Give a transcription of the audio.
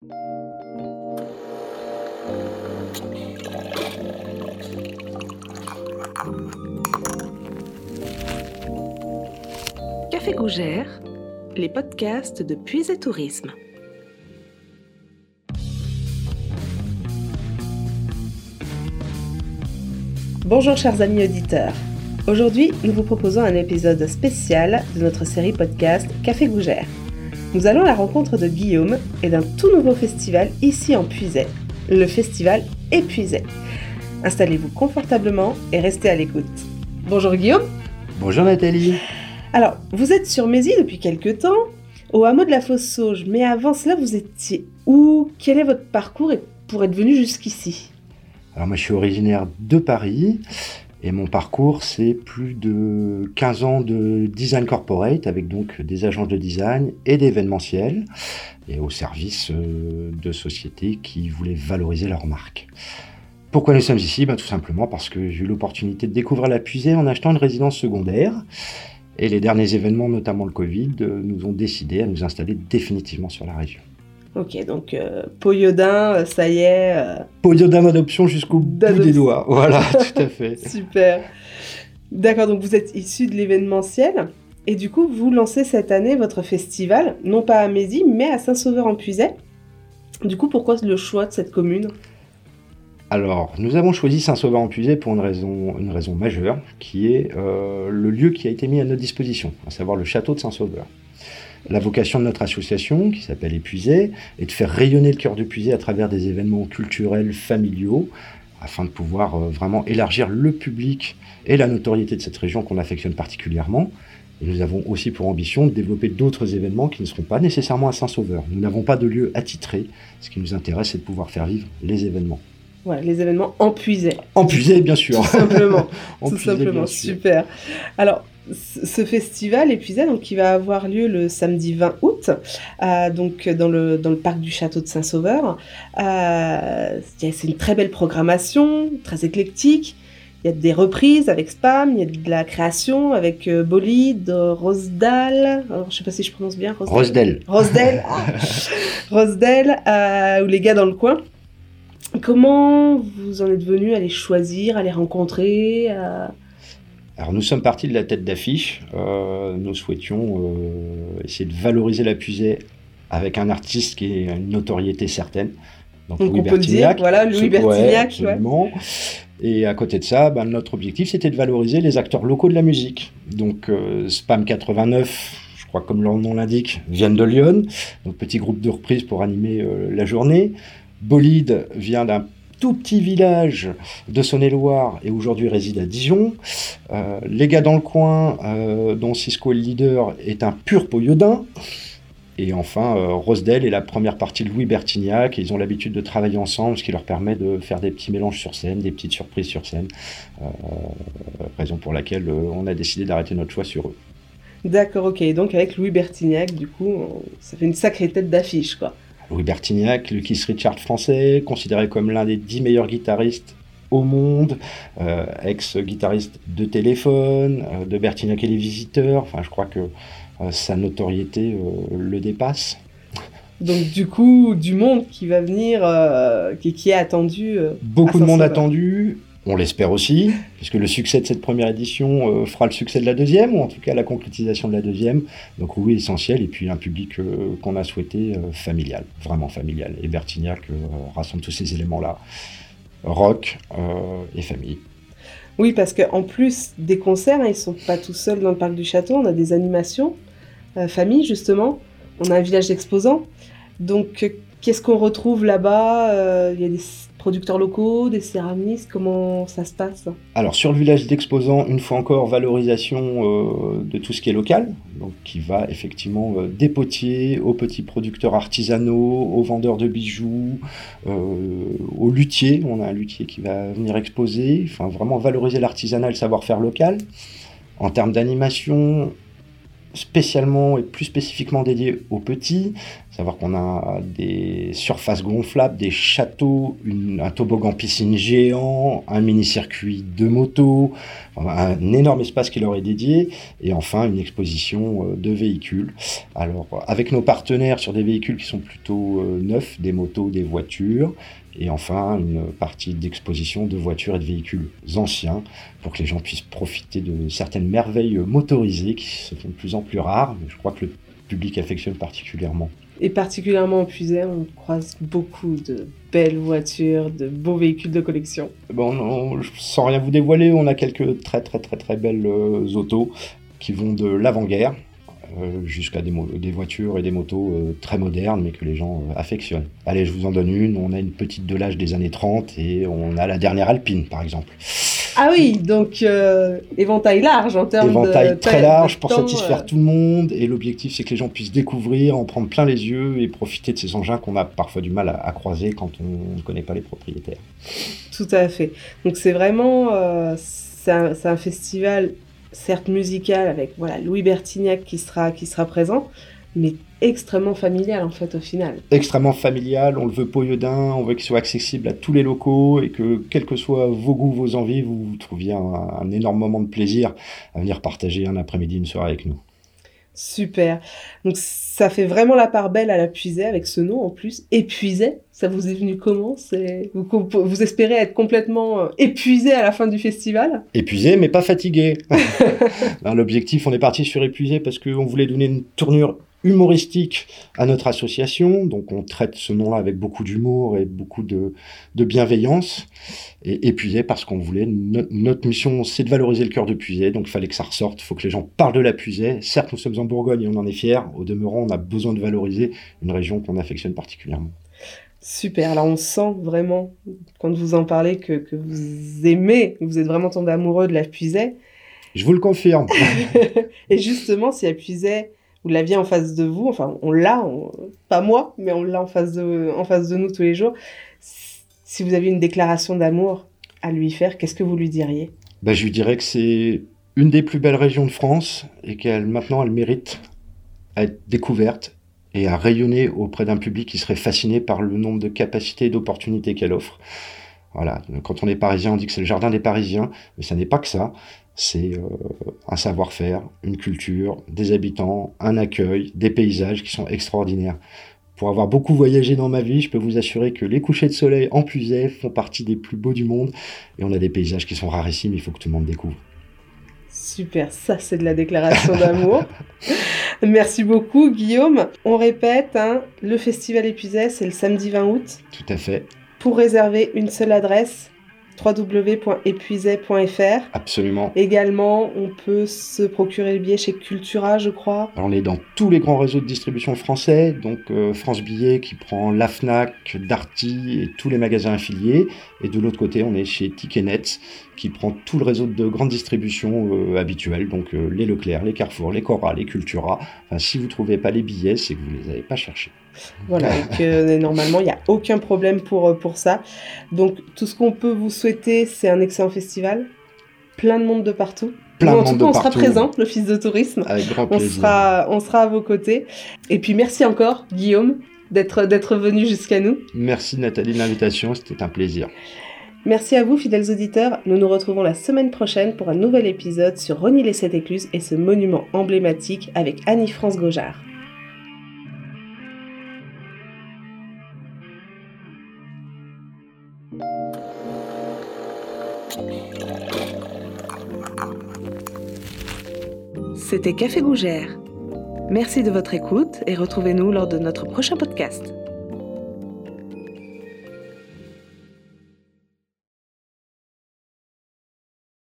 Café Gougère, les podcasts de Puis et Tourisme. Bonjour chers amis auditeurs. Aujourd'hui, nous vous proposons un épisode spécial de notre série podcast Café Gougère. Nous allons à la rencontre de Guillaume et d'un tout nouveau festival ici en Puisay, le festival Épuisé. Installez-vous confortablement et restez à l'écoute. Bonjour Guillaume. Bonjour Nathalie. Alors, vous êtes sur Mézy depuis quelques temps, au hameau de la Fosse Sauge, mais avant cela, vous étiez où? Quel est votre parcours pour être venu jusqu'ici? Alors moi, je suis originaire de Paris. Et mon parcours, c'est plus de 15 ans de design corporate avec donc des agences de design et d'événementiel et au service euh, de sociétés qui voulaient valoriser leur marque. Pourquoi nous sommes ici? Ben, Tout simplement parce que j'ai eu l'opportunité de découvrir la puisée en achetant une résidence secondaire. Et les derniers événements, notamment le Covid, euh, nous ont décidé à nous installer définitivement sur la région. Ok, donc euh, Poyodin, euh, ça y est. Euh... Poyodin d'adoption jusqu'au bout des doigts. Voilà, tout à fait. Super. D'accord, donc vous êtes issu de l'événementiel. Et du coup, vous lancez cette année votre festival, non pas à Mézy, mais à Saint-Sauveur-en-Puisay. Du coup, pourquoi le choix de cette commune? Alors, nous avons choisi Saint-Sauveur-en-Puisay pour une raison, une raison majeure, qui est euh, le lieu qui a été mis à notre disposition, à savoir le château de Saint-Sauveur. La vocation de notre association, qui s'appelle Épuisé, est de faire rayonner le cœur de Puisé à travers des événements culturels familiaux, afin de pouvoir euh, vraiment élargir le public et la notoriété de cette région qu'on affectionne particulièrement. Et nous avons aussi pour ambition de développer d'autres événements qui ne seront pas nécessairement à Saint-Sauveur. Nous n'avons pas de lieu attitré. Ce qui nous intéresse, c'est de pouvoir faire vivre les événements. Voilà, les événements en Puisay. En Puisay, bien sûr. Tout simplement. Tout simplement, super. Alors, ce festival épuisé, donc qui va avoir lieu le samedi 20 août, euh, donc dans le, dans le parc du château de Saint-Sauveur. Euh, c'est une très belle programmation, très éclectique. Il y a des reprises avec Spam, il y a de la création avec euh, Bolide, Rosedal, alors, je sais pas si je prononce bien. Rosedel. Rosedel. Rosedel, euh, ou les gars dans le coin. Comment vous en êtes venu à les choisir, à les rencontrer à... Alors nous sommes partis de la tête d'affiche. Euh, nous souhaitions euh, essayer de valoriser la puisée avec un artiste qui a une notoriété certaine. Donc, Donc Louis on peut le dire, voilà, Louis Bertignac. Ouais, ouais. Et à côté de ça, ben, notre objectif, c'était de valoriser les acteurs locaux de la musique. Donc euh, Spam 89, je crois comme leur nom l'indique, viennent de Lyon. Donc petit groupe de reprise pour animer la journée. Bolide vient d'un tout petit village de Saône-et-Loire et aujourd'hui réside à Dijon. Euh, les gars dans le coin, euh, dont Cisco est le leader, est un pur poyodin. Et enfin, euh, Rosedel est la première partie de Louis Bertignac. Ils ont l'habitude de travailler ensemble, ce qui leur permet de faire des petits mélanges sur scène, des petites surprises sur scène. raison pour laquelle on a décidé d'arrêter notre choix sur eux. D'accord, ok. Donc avec Louis Bertignac, du coup, ça fait une sacrée tête d'affiche, quoi. Louis Bertignac, le Keith Richard français, considéré comme l'un des dix meilleurs guitaristes au monde, euh, ex-guitariste de téléphone, euh, de Bertignac et les visiteurs. Enfin, je crois que euh, sa notoriété le dépasse. Donc du coup, du monde qui va venir, qui, qui, est attendu. Beaucoup de monde attendu. On l'espère aussi, puisque le succès de cette première édition euh, fera le succès de la deuxième, ou en tout cas la concrétisation de la deuxième. Donc oui, essentiel, et puis un public euh, qu'on a souhaité euh, familial, vraiment familial. Et Bertignac rassemble tous ces éléments-là, rock et famille. Oui, parce qu'en plus des concerts, hein, ils ne sont pas tout seuls dans le parc du château, on a des animations, famille justement, on a un village d'exposants. Donc qu'est-ce qu'on retrouve là-bas? Producteurs locaux, des céramistes Comment ça se passe Alors sur le village d'exposants, une fois encore, valorisation euh, de tout ce qui est local, donc qui va effectivement euh, des potiers aux petits producteurs artisanaux, aux vendeurs de bijoux, euh, aux luthiers. On a un luthier qui va venir exposer, enfin vraiment valoriser l'artisanat le savoir-faire local. En termes d'animation, spécialement et plus spécifiquement dédié aux petits, savoir qu'on a des surfaces gonflables, des châteaux, un toboggan piscine géant, un mini-circuit de moto, un énorme espace qui leur est dédié, et enfin une exposition euh, de véhicules. Alors, avec nos partenaires sur des véhicules qui sont plutôt euh, neufs, des motos, des voitures, et enfin une partie d'exposition de voitures et de véhicules anciens pour que les gens puissent profiter de certaines merveilles motorisées qui se font de plus en plus rares, mais je crois que le public affectionne particulièrement. Et particulièrement en Puisay, on croise beaucoup de belles voitures, de beaux véhicules de collection. Bon, sans rien vous dévoiler, on a quelques très très très très belles euh, autos qui vont de l'avant-guerre jusqu'à des, des, voitures et des motos euh, très modernes, mais que les gens euh, affectionnent. Allez, je vous en donne une. On a une petite de l'âge des années 30 et on a la dernière Alpine, par exemple. Ah oui, donc éventail large en termes éventail de... très large pour satisfaire tout le monde. Et l'objectif, c'est que les gens puissent découvrir, en prendre plein les yeux et profiter de ces engins qu'on a parfois du mal à, croiser quand on ne connaît pas les propriétaires. Tout à fait. Donc c'est vraiment... c'est un, un festival certes musical avec voilà Louis Bertignac qui sera, qui sera présent, mais extrêmement familial en fait au final. Extrêmement familial, on le veut poyodin, on veut qu'il soit accessible à tous les locaux et que quels que soient vos goûts, vos envies, vous trouviez un énorme moment de plaisir à venir partager un après-midi, une soirée avec nous. Super. Donc ça fait vraiment la part belle à la puisée avec ce nom en plus. Épuisé, ça vous est venu comment? Vous, vous, espérez être complètement euh, épuisé à la fin du festival? Épuisé mais pas fatigué. L'objectif, on est parti sur épuisé parce qu'on voulait donner une tournure humoristique à notre association. Donc on traite ce nom-là avec beaucoup d'humour et beaucoup de, bienveillance. Et épuisé parce qu'on voulait, notre mission c'est de valoriser le cœur de Puisay, donc il fallait que ça ressorte, il faut que les gens parlent de la Puisay. Certes nous sommes en Bourgogne et on en est fiers, au demeurant on a besoin de valoriser une région qu'on affectionne particulièrement. Super, alors on sent vraiment, quand vous en parlez, que, que vous aimez, vous êtes vraiment tombé amoureux de la Puisay. Je vous le confirme. et justement, si la Puisay vous l'aviez en face de vous, enfin on l'a, pas moi, mais on l'a en face de, en face de nous tous les jours. Si vous aviez une déclaration d'amour à lui faire, qu'est-ce que vous lui diriez? Ben, Je lui dirais que c'est une des plus belles régions de France et qu'elle maintenant elle mérite à être découverte et à rayonner auprès d'un public qui serait fasciné par le nombre de capacités et d'opportunités qu'elle offre. Voilà, quand on est parisien, on dit que c'est le jardin des Parisiens, mais ça n'est pas que ça c'est euh, un savoir-faire, une culture, des habitants, un accueil, des paysages qui sont extraordinaires. Pour avoir beaucoup voyagé dans ma vie, je peux vous assurer que les couchers de soleil en Puisay font partie des plus beaux du monde et on a des paysages qui sont rarissimes, il faut que tout le monde découvre. Super, ça c'est de la déclaration d'amour. Merci beaucoup Guillaume. On répète, hein, le festival Épuisé, c'est le samedi 20 août. Tout à fait. Pour réserver une seule adresse, www.épuisé.fr. Absolument. Également, on peut se procurer le billet chez Cultura, je crois. on est dans tous les grands réseaux de distribution français, donc euh, France Billet qui prend la Fnac, Darty et tous les magasins affiliés. Et de l'autre côté, on est chez Ticketnet qui prend tout le réseau de grande distribution euh, habituels, donc euh, les Leclerc, les Carrefour, les Cora, les Cultura. Enfin, si vous ne trouvez pas les billets, c'est que vous ne les avez pas cherchés. Voilà, et que normalement, il n'y a aucun problème pour, pour ça. Donc, tout ce qu'on peut vous souhaiter, c'est un excellent festival, plein de monde de partout. Plein en tout cas, on sera présent, l'Office de tourisme. Avec grand plaisir. On sera, on sera à vos côtés. Et puis, merci encore, Guillaume, d'être venu jusqu'à nous. Merci Nathalie de l'invitation, c'était un plaisir. Merci à vous, fidèles auditeurs. Nous nous retrouvons la semaine prochaine pour un nouvel épisode sur Rony les Sept Écluses et ce monument emblématique avec Annie-France Gaujard. C'était Café Gougère. Merci de votre écoute et retrouvez-nous lors de notre prochain podcast.